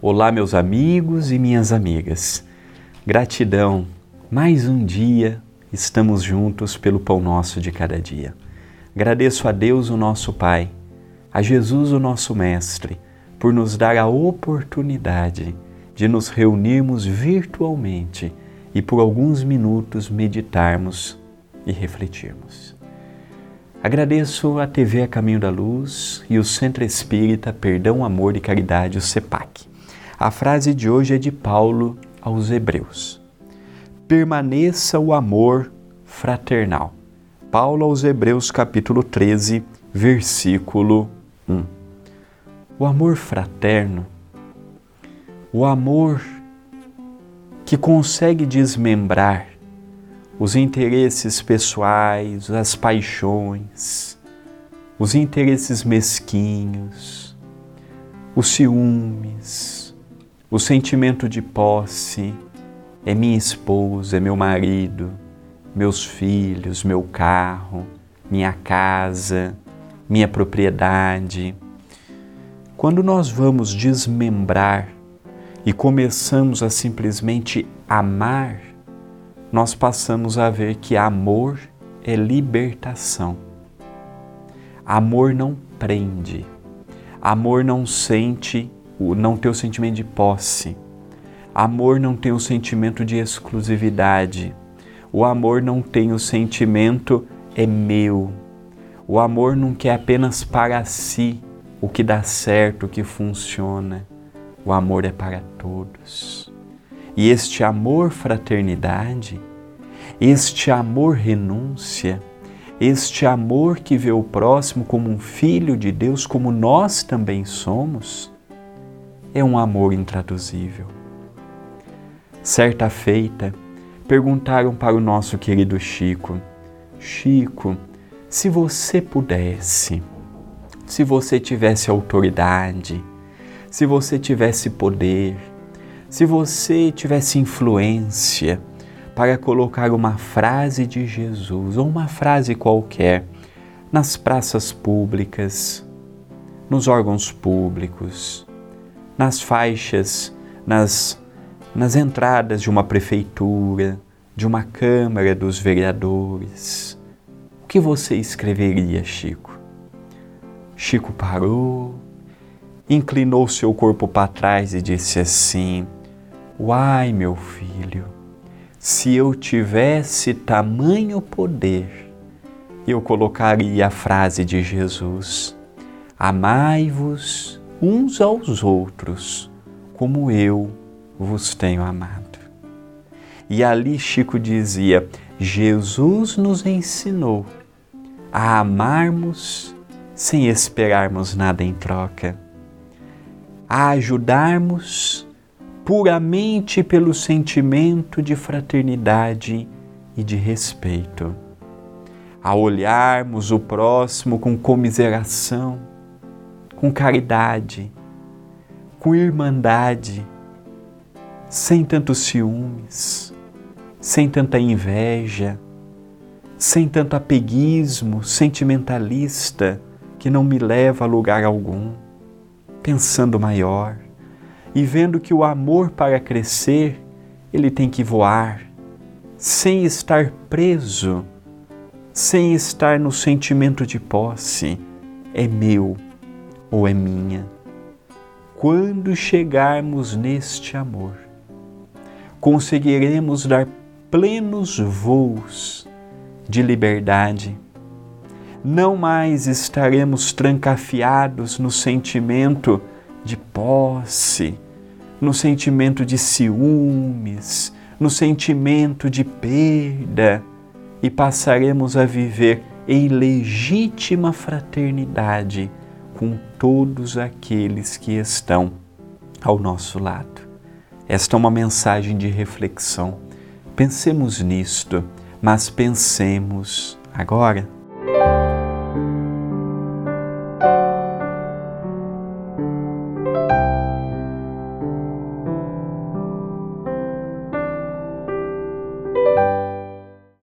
Olá, meus amigos e minhas amigas. Gratidão, mais um dia estamos juntos pelo pão nosso de cada dia. Agradeço a Deus, o nosso Pai, a Jesus, o nosso Mestre, por nos dar a oportunidade de nos reunirmos virtualmente e por alguns minutos meditarmos e refletirmos. Agradeço a TV A Caminho da Luz e o Centro Espírita Perdão, Amor e Caridade, o CEPAC a frase de hoje é de Paulo aos Hebreus. Permaneça o amor fraternal. Paulo aos Hebreus, capítulo 13, versículo 1. O amor fraterno, o amor que consegue desmembrar os interesses pessoais, as paixões, os interesses mesquinhos, os ciúmes, o sentimento de posse é minha esposa, é meu marido, meus filhos, meu carro, minha casa, minha propriedade. Quando nós vamos desmembrar e começamos a simplesmente amar, nós passamos a ver que amor é libertação. Amor não prende, amor não sente o não ter o sentimento de posse. Amor não tem o sentimento de exclusividade. O amor não tem o sentimento é meu. O amor não quer apenas para si o que dá certo, o que funciona. O amor é para todos. E este amor fraternidade, este amor renúncia, este amor que vê o próximo como um filho de Deus, como nós também somos, é um amor intraduzível. Certa feita, perguntaram para o nosso querido Chico: Chico, se você pudesse, se você tivesse autoridade, se você tivesse poder, se você tivesse influência para colocar uma frase de Jesus ou uma frase qualquer nas praças públicas, nos órgãos públicos, nas faixas, nas, nas entradas de uma prefeitura, de uma Câmara dos Vereadores. O que você escreveria, Chico? Chico parou, inclinou seu corpo para trás e disse assim: Uai, meu filho, se eu tivesse tamanho poder, eu colocaria a frase de Jesus: Amai-vos uns aos outros, como eu vos tenho amado. E ali Chico dizia: Jesus nos ensinou a amarmos sem esperarmos nada em troca, a ajudarmos puramente pelo sentimento de fraternidade e de respeito, a olharmos o próximo com comiseração com caridade, com irmandade, sem tantos ciúmes, sem tanta inveja, sem tanto apeguismo sentimentalista que não me leva a lugar algum, pensando maior e vendo que o amor para crescer, ele tem que voar, sem estar preso, sem estar no sentimento de posse, é meu ou é minha? Quando chegarmos neste amor, conseguiremos dar plenos voos de liberdade. Não mais estaremos trancafiados no sentimento de posse, no sentimento de ciúmes, no sentimento de perda e passaremos a viver em legítima fraternidade com todos aqueles que estão ao nosso lado. Esta é uma mensagem de reflexão. Pensemos nisto, mas pensemos agora